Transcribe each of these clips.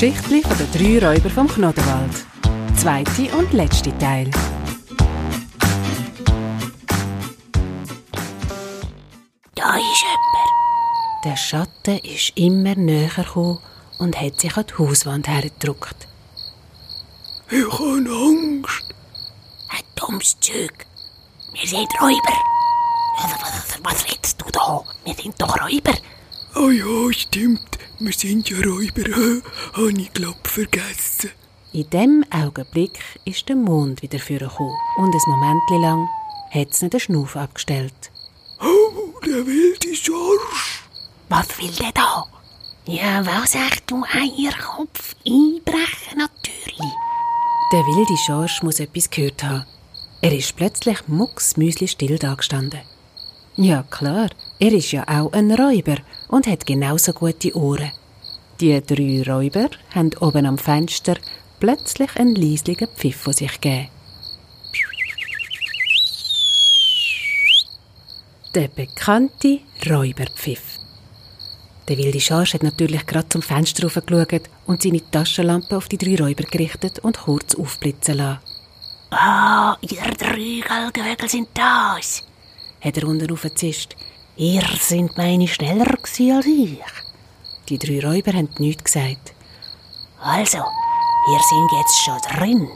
Geschichte von den drei Räuber vom Knodenwald. Zweite und letzte Teil. Da ist jemand. Der Schatten ist immer näher gekommen und hat sich an die Hauswand hergedrückt. Ich habe Angst. Ein dummes Zeug. Wir sind Räuber. Was, was redest du da? Wir sind doch Räuber. Ah ja, stimmt. Wir sind ja Räuber. Habe ich glaub vergessen. In dem Augenblick ist der Mond wieder vorgekommen und ein Moment lang hat es den Schnuff abgestellt. Oh, der wilde Schorsch. Was will der da? Ja, was sagt du Eierkopf? Einbrechen natürlich. Der wilde Schorsch muss etwas gehört haben. Er ist plötzlich mucksmüsli-still dagestanden. Ja, klar, er ist ja auch ein Räuber und hat genauso gute Ohren. Die drei Räuber haben oben am Fenster plötzlich einen leislichen Pfiff von sich gegeben. Der bekannte Räuberpfiff. Der wilde Schorsch hat natürlich gerade zum Fenster raufgeschaut und seine Taschenlampe auf die drei Räuber gerichtet und kurz aufblitzen lassen. Ah, ihr drei Galgenwägel sind das. Hat er unten aufgezischt. Ihr sind meine schneller als ich. Die drei Räuber haben nichts gesagt. Also, ihr sind jetzt schon drin.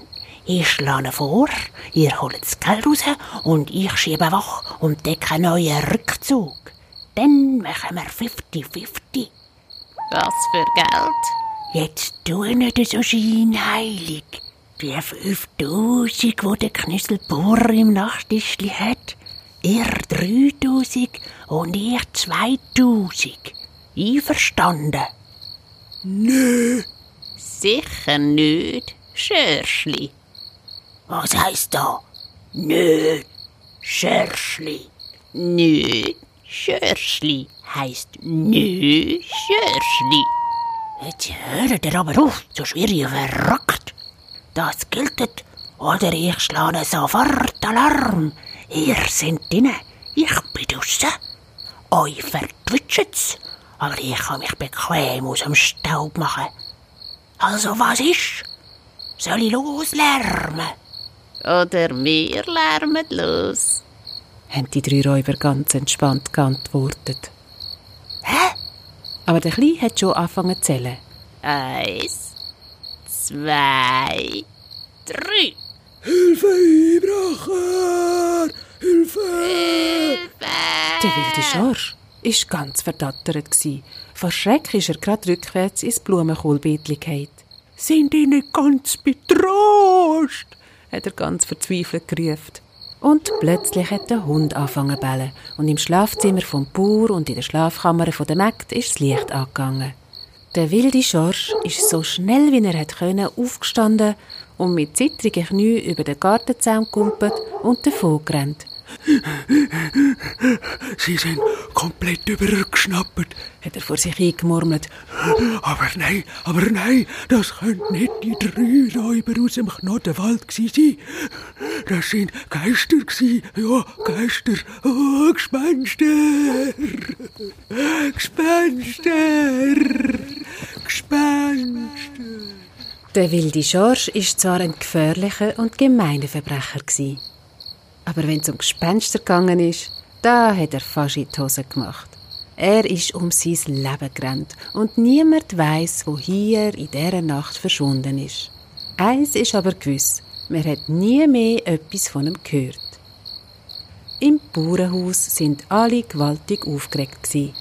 Ich schlage vor, ihr holt das Geld raus und ich schiebe wach und decke einen neuen Rückzug. Dann machen wir 50-50. Was für Geld? Jetzt tu nicht so scheinheilig. Die 5000, die der Knüsselbohrer im Nachttischli hat, ihr 3000 und ich 2000. Einverstanden? Nee, Sicher nicht. Schörschli. Was heisst da? Nö, Schörschli. Nö. Schörschli heisst nö Schörschli. Jetzt hört ihr aber auf, so schwer ihr verrückt. Das gilt, oder ich schlage sofort Alarm. Ihr seid drinnen, ich bin draussen. Euch vertwitscht's, aber ich kann mich bequem aus dem Staub machen. Also was ist? Soll ich loslärmen? Oder wir lärmen los. haben die drei Räuber ganz entspannt geantwortet. Hä? Aber der Kleine hat schon angefangen zu zählen. Eins, zwei, drei. Hilfe, Einbrecher! Hilfe! Der wilde Schorsch war ganz verdattert. gsi. Vor Schreck ist er gerade rückwärts ins Blumenkohlbeetli gefallen. «Sind die nicht ganz betrost?» hat er ganz verzweifelt gerufen. Und plötzlich hat der Hund angefangen zu bellen und im Schlafzimmer vom Bauer und in der Schlafkammer der Mägd ist das Licht angegangen. Der wilde Schorsch ist so schnell wie er hat können aufgestanden und mit zittrigen Knien über den Gartenzaun gegumpelt und davon gerannt. Sie sind komplett übergeschnappt. Hat er vor sich eingemurmelt. Aber nein, aber nein, das können nicht die drei Räuber aus dem Knottenwald gsi sein. Das sind Geister gsi, ja, Geister, oh, Gespenster, Gespenster, Gespenster. Der wilde Schorsch ist zwar ein gefährlicher und gemeiner Verbrecher gsi, aber wenn es um Gespenster gegangen ist, da hat er fast in die Hose gemacht. Er ist um sein Leben gerannt und niemand weiß, wo hier in dieser Nacht verschwunden ist. Eins ist aber gewiss, man hat nie mehr etwas von ihm gehört. Im Bauernhaus sind alle gewaltig aufgeregt gsi.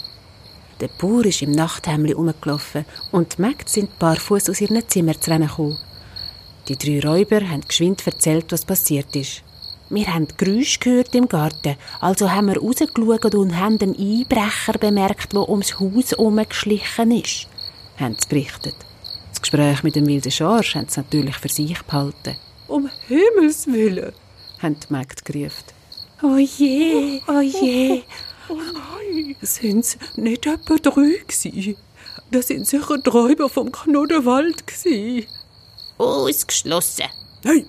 Der Bauer ist im Nachthemdli rumgelaufen und die Mägde sind barfuß aus ihren Zimmern zu gekommen. Die drei Räuber haben geschwind erzählt, was passiert ist. Wir haben Geräusche gehört im Garten, also haben wir rausgeschaut und haben einen Einbrecher bemerkt, der ums Haus herumgeschlichen ist, haben sie berichtet. Das Gespräch mit dem wilden Schorsch haben sie natürlich für sich behalten. Um Himmels Willen. haben die Mägde gerufen. Oh je, oh je. Oh nein, sind es nicht etwa drei gsi? Das sind sicher die Räuber vom Knoddenwald gsi. Ausgeschlossen. Nein,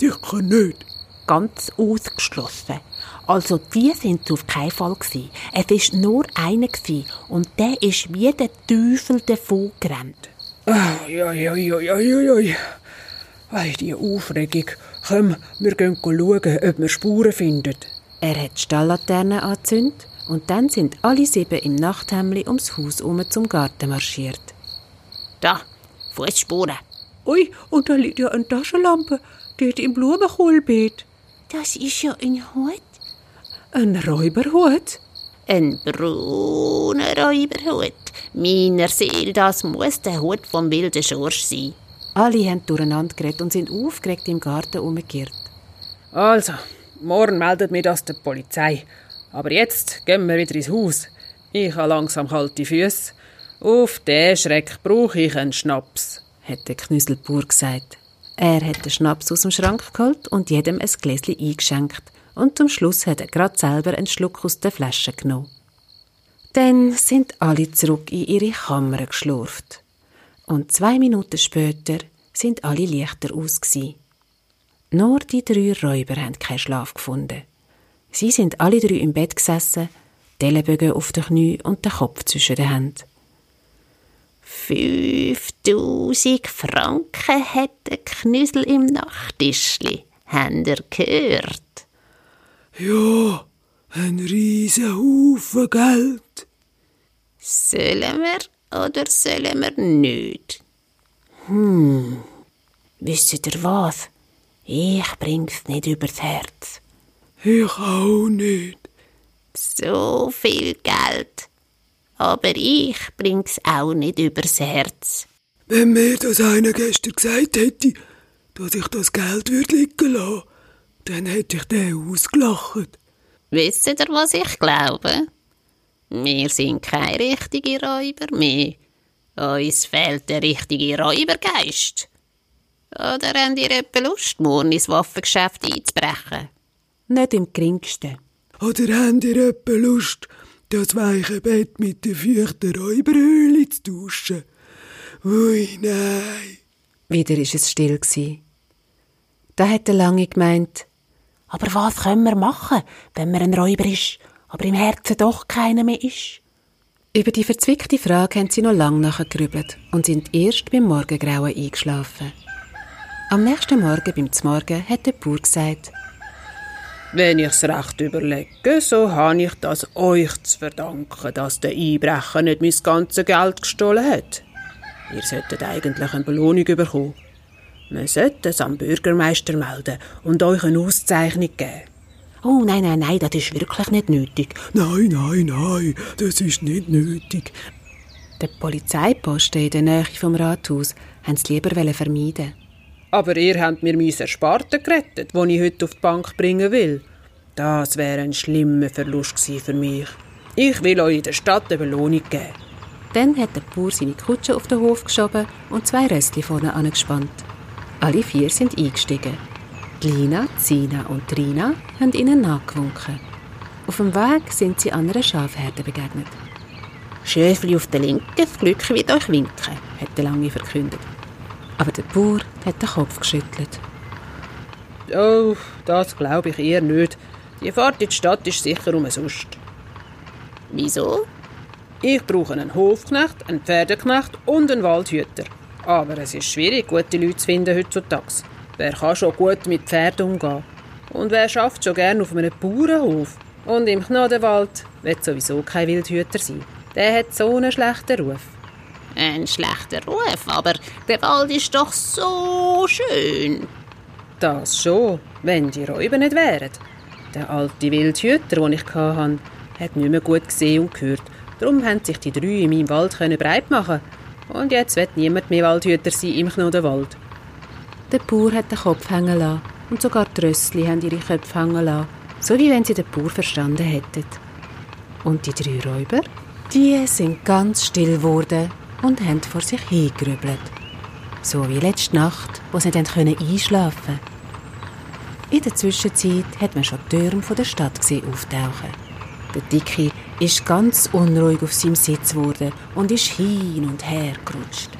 sicher nicht. Ganz ausgeschlossen. Also die sind auf keinen Fall gsi. Es ist nur einer gsi und der ist wie der Teufel davon gerannt. Uiuiuiuiui. Ei, die Aufregung. Komm, wir gehen schauen, ob wir Spuren finden. Er hat die Stalllaterne angezündet und dann sind alle sieben im Nachthemdli ums Haus herum zum Garten marschiert. Da, Fußspuren. Ui, und da liegt ja eine Taschenlampe, dort im Blumenkohlbeet. Das ist ja ein Hut. Ein Räuberhut. Ein brauner Räuberhut. Meiner Seele, das muss der Hut vom wilden Schorsch sein. Alle haben durcheinander geredet und sind aufgeregt im Garten umgekehrt. Also, morgen meldet mir das der Polizei. Aber jetzt gehen wir wieder ins Haus. Ich habe langsam kalte Füße. Auf den Schreck brauche ich einen Schnaps. hat der Knüsselbauer gesagt. Er hat den Schnaps aus dem Schrank geholt und jedem ein Gläschen eingeschenkt. Und zum Schluss hat er gerade selber einen Schluck aus der Flasche genommen. Dann sind alle zurück in ihre Kammer geschlurft. Und zwei Minuten später sind alle Lichter aus. Nur die drei Räuber haben keinen Schlaf gefunden. Sie sind alle drei im Bett gesessen, die Ellenbögen auf den Knie und den Kopf zwischen den Händen. 5000 Franken hat der Knüssel im Nachttischli. Habt ihr gehört? Ja, ein riesen Haufen Geld. Sollen wir oder sollen wir nicht? Wisst ihr was? Ich bring's nicht übers Herz. Ich auch nicht. So viel Geld. Aber ich bring's auch nicht übers Herz. Wenn mir das einer gestern gesagt hätte, dass ich das Geld würde liegen lassen, dann hätte ich den ausgelacht. Wisst ihr, was ich glaube? Wir sind keine richtigen Räuber mehr. Uns fehlt der richtige Räubergeist. Oder habt ihr etwa Lust, morgen ins Waffengeschäft einzubrechen? Nicht im geringsten. Oder habt ihr etwa Lust, das weiche Bett mit der feuchten Räuberhöhle zu tauschen? Ui, nein. Wieder ist es still gsi. Da hat der Lange gemeint, Aber was können wir machen, wenn man ein Räuber ist, aber im Herzen doch keiner mehr ist? Über die verzwickte Frage haben sie noch lange nachgegrübelt und sind erst beim Morgengrauen eingeschlafen. Am nächsten Morgen beim Zmorgen hat der Bauer gesagt, Wenn ich's recht überlege, so habe ich das euch zu verdanken, dass der Einbrecher nicht mein ganzes Geld gestohlen hat. Ihr solltet eigentlich eine Belohnung bekommen. Man sollte es am Bürgermeister melden und euch eine Auszeichnung geben. Oh nein, nein, nein, das ist wirklich nicht nötig. Nein, nein, nein, das ist nicht nötig. der Polizeiposten in der Nähe vom Rathaus haben sie lieber vermeiden. Aber ihr habt mir mein Ersparten gerettet, den ich heute auf die Bank bringen will. Das wäre ein schlimmer Verlust für mich. Ich will euch in der Stadt eine Belohnung geben. Dann hat der Bauer seine Kutsche auf den Hof geschoben und zwei Röstli vorne angespannt. Alle vier sind eingestiegen. Die Lina, Zina und Trina haben ihnen nachgewunken. Auf dem Weg sind sie einer Schafherde begegnet. Schöfli auf der Linken, das Glück wird euch winken. hat der Lange verkündet. Aber der Bauer hat den Kopf geschüttelt. Oh, das glaube ich eher nicht. Die Fahrt in die Stadt ist sicher umsonst. Wieso? Ich brauche einen Hofknecht, einen Pferdeknecht und einen Waldhüter. Aber es ist schwierig, gute Leute zu finden heutzutage. Wer kann schon gut mit Pferden umgehen? Und wer schafft schon gern auf einem Bauernhof? Und im Knodenwald wird sowieso kein Wildhüter sein. Der hat so einen schlechten Ruf. Ein schlechter Ruf, aber der Wald ist doch so schön. Das schon, wenn die Räuber nicht wären. Der alte Wildhüter, den ich hatte, hat nicht mehr gut gesehen und gehört. Darum haben sich die drei in meinem Wald können breit machen. Und jetzt wird niemand mehr Waldhüter sein im Knodenwald. Der Bauer hat den Kopf hängen lassen und sogar die Rössli haben ihre Köpfe hängen lassen, so wie wenn sie den Bauer verstanden hätten. Und die drei Räuber? Die sind ganz still geworden und haben vor sich hingerübelt. So wie letzte Nacht, wo sie können einschlafen In der Zwischenzeit hat man schon die Türme der Stadt gesehen auftauchen. Der Dicke ist ganz unruhig auf seinem Sitz geworden und ist hin und her gerutscht.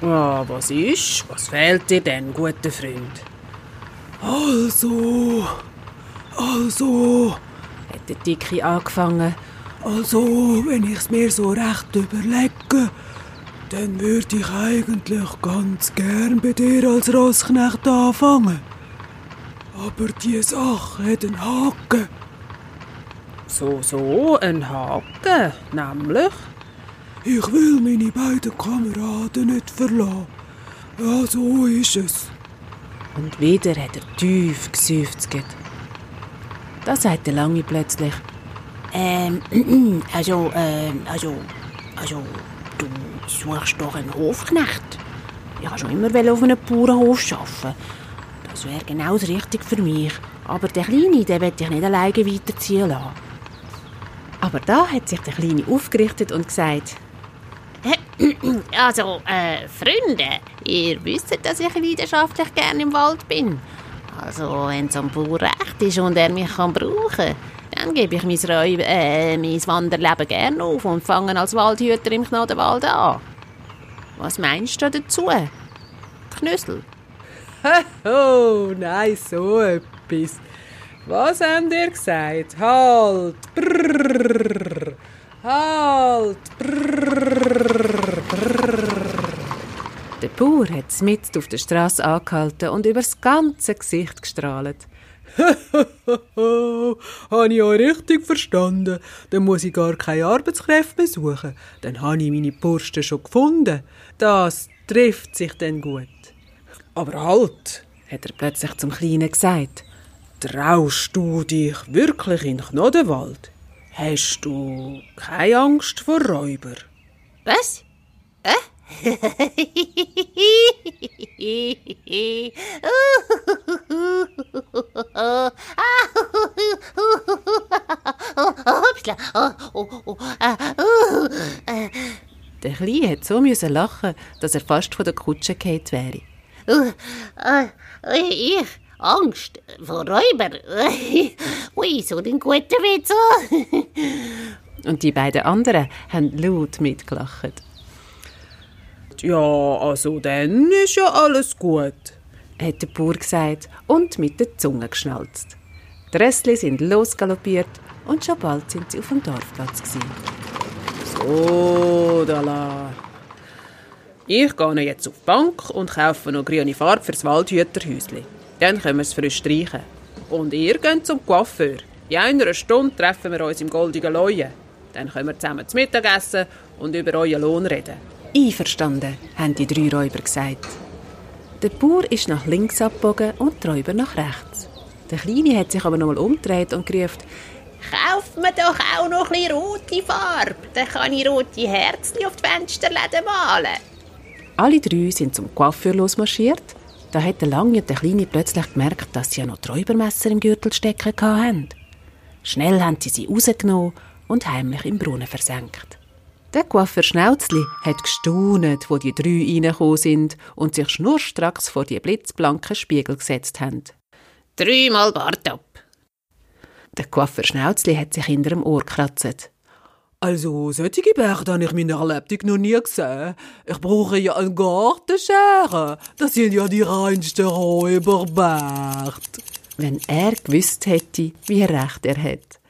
Ah, was ist? Was fehlt dir denn, guter Freund? Also, also, Hat der Dicke angefangen. Also, wenn ich's mir so recht überlege, Dann würde ich eigentlich ganz gern bei dir als Rossknecht anfangen. Aber die Sache hat einen Haken. So, so, ein Haken, nämlich. Ich will meine beiden Kameraden nicht verlassen. Ja, so ist es. Und wieder hat er tief geseufzt. Da sagt der Lange plötzlich, Ähm, also, ähm, also, also, du suchst doch einen Hofknecht. Ich wollte schon immer auf einem Bauernhof arbeiten. Das wäre genau das Richtige für mich. Aber der Kleine, den will ich nicht alleine weiterziehen lassen. aber da hat sich der Kleine aufgerichtet und gesagt, Also, äh, Freunde, ihr wisst, dass ich leidenschaftlich gerne im Wald bin. Also, wenn es am Bauer recht ist und er mich kann brauchen dann gebe ich mein, Räub äh, mein Wanderleben gerne auf und fange als Waldhüter im Gnadenwald an. Was meinst du dazu? Knüssel? Oh, nein, so etwas. Was habt ihr gesagt? Halt! Brrr, halt! der Bauer hat mitten auf der Straße angehalten und übers ganze Gesicht gestrahlt. Habe ich euch richtig verstanden? Dann muss ich gar keine Arbeitskräfte mehr suchen. Dann habe ich meine Bursten schon gefunden. Das trifft sich dann gut. Aber halt! Hat er plötzlich zum Kleinen gesagt. Traust du dich wirklich in den Knodenwald? Hast du keine Angst vor Räuber? Was? Äh? Der Kleine hat so müssen lachen, dass er fast von der Kutsche gefallen wäre. Uh, uh, ich? Angst? Vor Räuber? Ui, so ein guter Witz. Und die beiden anderen haben laut mitgelacht. Ja, also dann ist ja alles gut. hat der Bauer gesagt und mit der Zunge geschnalzt. Die Rössli sind losgaloppiert und schon bald sind sie auf dem Dorfplatz. Gewesen. So, da Ich gehe jetzt auf die Bank und kaufe noch grüne Farbe fürs Waldhüterhäusli. Dann können wir es frisch streichen. Und ihr geht zum Coiffeur. In einer Stunde treffen wir uns im Goldigen Leuen. Dann können wir zusammen zu Mittag essen und über euren Lohn reden. Einverstanden, haben die drei Räuber gesagt. Der Bauer ist nach links abgebogen und die Räuber nach rechts. Der Kleine hat sich aber noch mal umgedreht und gerufen, Kauft mir doch auch noch ein bisschen rote Farbe. Dann kann ich rote Herzchen auf die Fensterläden malen. Alle drei sind zum Coiffeur losmarschiert. Da hat der Lange und der Kleine plötzlich gemerkt, dass sie ja noch Räubermesser im Gürtel stecken hatten. Schnell haben sie sie rausgenommen und heimlich im Brunnen versenkt. Der Coiffeur Schnauzli hat gestaunet, wo die drei reingekommen sind und sich schnurstracks vor die blitzblanken Spiegel gesetzt haben. Dreimal Bart ab. Der Coiffeur Schnauzli hat sich hinter dem Ohr gekratzt. Also, solche Bärte habe ich in meiner Lebtung noch nie gesehen. Ich brauche ja eine Gartenschere. Das sind ja die reinsten Räuberbärte. Wenn er gewusst hätte, wie recht er hat.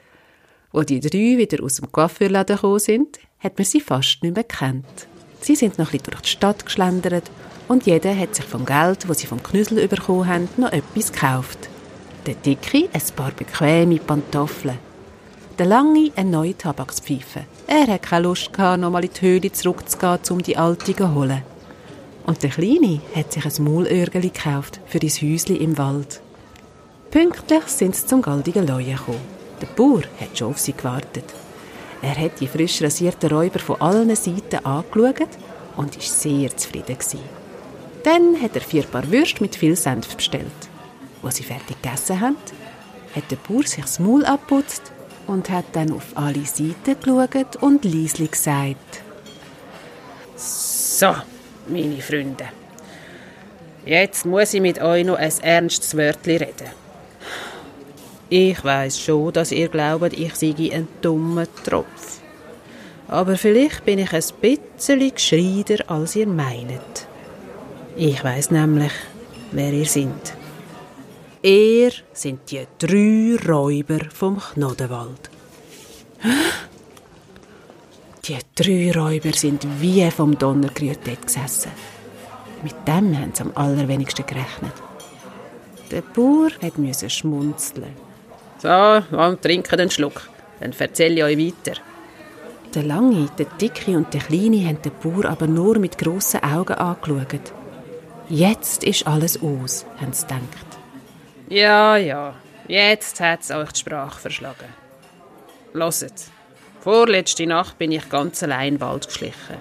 Wo die drei wieder aus dem Coiffeurladen gekommen sind, hat man sie fast nicht mehr gekannt. Sie sind noch ein durch die Stadt geschlendert und jeder hat sich vom Geld, das sie vom Knüssel bekommen haben, noch etwas gekauft. Der Dicke ein paar bequeme Pantoffeln. Der Lange eine neue Tabakspfeife. Er hat keine Lust gehabt, nochmal in die Höhle zurückzugehen, um die alte zu holen. Und der Kleine hat sich ein Maulörgeli gekauft für das Häusli im Wald. Pünktlich sind sie zum goldigen Leuen gekommen. Der Bauer hat schon auf sie gewartet. Er hat die frisch rasierten Räuber von allen Seiten angeschaut und war sehr zufrieden. Dann hat er vier Paar Würste mit viel Senf bestellt. Als sie fertig gegessen haben, hat der Bauer sich das Maul abputzt und hat dann auf alle Seiten geschaut und leislich gesagt, So, meine Freunde. Jetzt muss ich mit euch noch ein ernstes Wörtchen reden. Ich weiß schon, dass ihr glaubt, ich sei ein dummer Tropf. Aber vielleicht bin ich ein bisschen gescheiter, als ihr meint. Ich weiß nämlich, wer ihr seid. Ihr sind die drei Räuber vom Knodenwald. Die drei Räuber sind wie vom Donner gerührt dort gesessen. Mit dem haben sie am allerwenigsten gerechnet. Der Bauer musste schmunzeln. So, und trinken einen Schluck. Dann erzähle ich euch weiter. Der Lange, der Dicke und der Kleine haben den Bauer aber nur mit grossen Augen angeschaut. Jetzt ist alles aus, haben sie gedacht. Ja, ja, jetzt hat es euch die Sprache verschlagen. Loset, vorletzte Nacht bin ich ganz allein in den Wald geschlichen.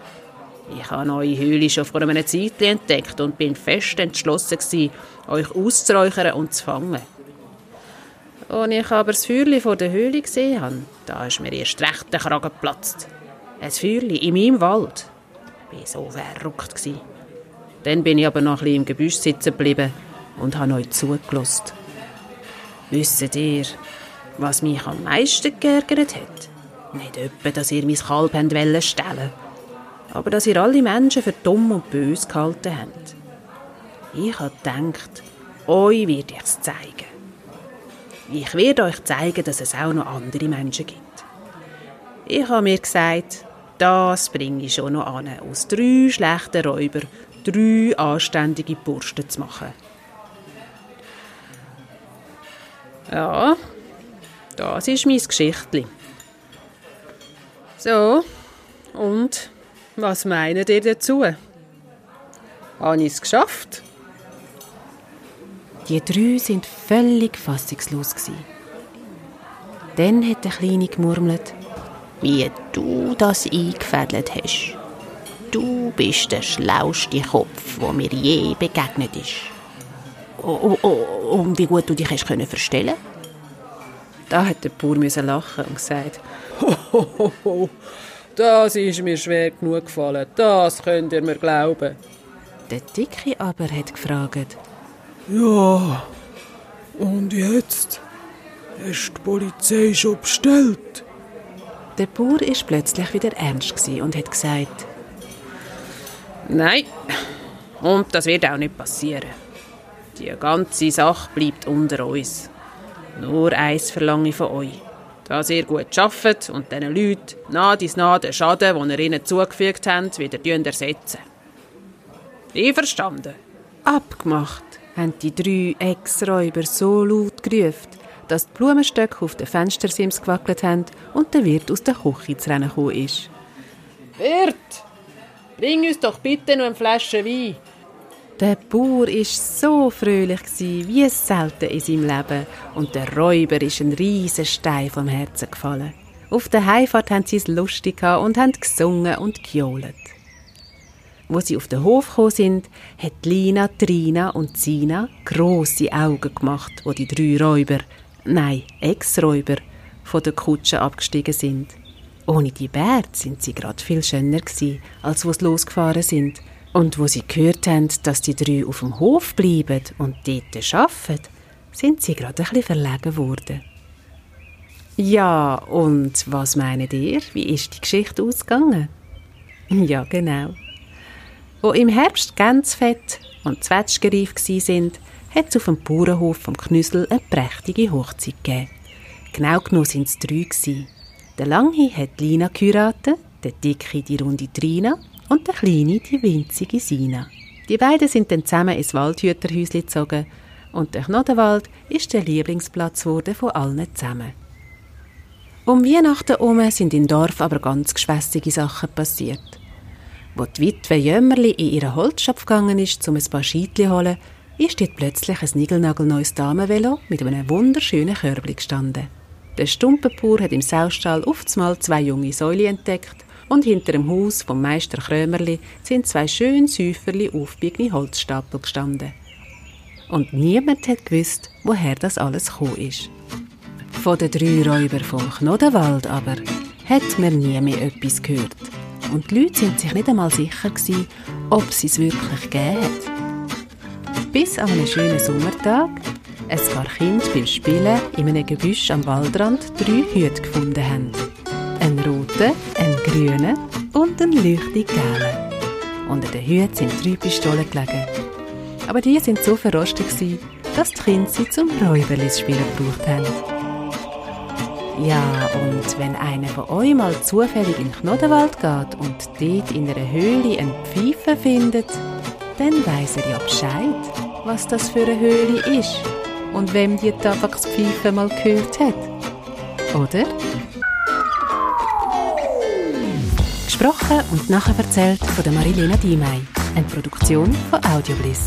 Ich habe eure Höhle schon vor einem Zeit entdeckt und bin fest entschlossen gewesen, euch auszuräuchern und zu fangen. Als ich aber das Feuerchen vor der Höhle gesehen habe, da ist mir erst recht der Kragen geplatzt. Ein Feuerchen in meinem Wald. Ich war so verrückt. Dann bin ich aber noch ein bisschen im Gebüsch sitzen geblieben und habe euch zugelassen. Wisst ihr, was mich am meisten geärgert hat? Nicht etwa, dass ihr mein Kalb stellen stellen aber dass ihr alle Menschen für dumm und böse gehalten habt. Ich habe gedacht, euch werde ich es zeigen. Ich werde euch zeigen, dass es auch noch andere Menschen gibt. Ich habe mir gesagt, das bringe ich schon noch an, aus drei schlechten Räubern drei anständige Bursten zu machen. Ja, das ist mein Geschichtli. So, und was meint ihr dazu? Habe ich es geschafft? Die drei sind völlig fassungslos Dann hat der Kleine gemurmelt, wie du das eingefädelt hast. Du bist der schlauste Kopf, der mir je begegnet ist. Oh, oh, oh, und wie gut du dich hast können verstellen Da hat der Bauer lachen und gesagt, ho, ho, ho, das ist mir schwer genug gefallen, das könnt ihr mir glauben. Der Dicke aber hat gefragt, ja, und jetzt? Hast die Polizei schon bestellt? Der Bauer ist plötzlich wieder ernst und hat gesagt, Nein, und das wird auch nicht passieren. Die ganze Sache bleibt unter uns. Nur eins verlange ich von euch. Dass ihr gut arbeitet und diesen Leuten nach dies nach den Schaden, den ihr ihnen zugefügt habt, wieder ersetzen. Einverstanden? Abgemacht haben die drei Ex-Räuber so laut gerufen, dass die Blumenstöcke auf den Fenstersims gewackelt haben und der Wirt aus der Küche zu rennen gekommen ist. Wirt! Bring uns doch bitte noch eine Flasche Wein. Der Bauer war so fröhlich wie selten in seinem Leben und der Räuber ist ein riesen Stein vom Herzen gefallen. Auf der Heimfahrt haben sie es lustig und haben gesungen und gejohlt. Wo sie auf den Hof gekommen sind, hat Lina, Trina und Sina grosse Augen gemacht, wo die drei Räuber, nein, Ex-Räuber, von der Kutsche abgestiegen sind. Ohne die Bärte sind sie gerade viel schöner gewesen, als wo sie losgefahren sind. Und wo sie gehört haben, dass die drei auf dem Hof bleiben und dort arbeiten, sind sie gerade ein bisschen verlegen geworden. Ja, und was meint ihr? Wie ist die Geschichte ausgegangen? Ja, genau. Wo im Herbst Gänsfett und Zwetschgen reif sind, hat es auf dem Bauernhof vom Knüssel eine prächtige Hochzeit gegeben. Genau genommen waren es drei. Der Lange hat Lina geheiratet, der Dicke die runde Trina und der Kleine die winzige Sina. Die beiden sind dann zusammen ins Waldhüterhäuschen gezogen und der Knodenwald ist der Lieblingsplatz geworden von allen zusammen. Um Weihnachten herum sind im Dorf aber ganz geschwässige Sachen passiert. Wo die Witwe Jömmerli in ihren Holzschopf gegangen ist, um ein paar Scheitli zu holen, ist dort plötzlich ein niegelnagelneues Damenvelo mit einem wunderschönen Körbli gestanden. Der Stumpenbauer hat im Saustall oftmals zwei junge Säule entdeckt und hinter dem Haus vom Meister Krömerli sind zwei schön säuferli aufgebiegene Holzstapel gestanden. Und niemand hat gewusst, woher das alles gekommen ist. Von den drei Räubern vom Knodenwald aber hat man nie mehr etwas gehört. Und die Leute sind sich nicht einmal sicher gewesen, ob sie es wirklich gegeben hat. Bis an einen schönen Sommertag ein paar Kinder beim Spielen in einem Gebüsch am Waldrand drei Hüte gefunden haben. Einen roten, einen grünen und einen leuchtend gelben. Unter den Hüten sind drei Pistolen gelegen. Aber die sind so verrostet, dass die Kinder sie zum Räuberlis spielen gebraucht haben. Ja, und wenn einer von euch mal zufällig in den Knodenwald geht und dort in einer Höhle eine Pfeife findet, dann weiss er ja Bescheid, was das für eine Höhle ist und wem die Tabakspfeife mal gehört hat. Oder? Gesprochen und nachher erzählt von Marilena Diemey, eine Produktion von Audiobliss.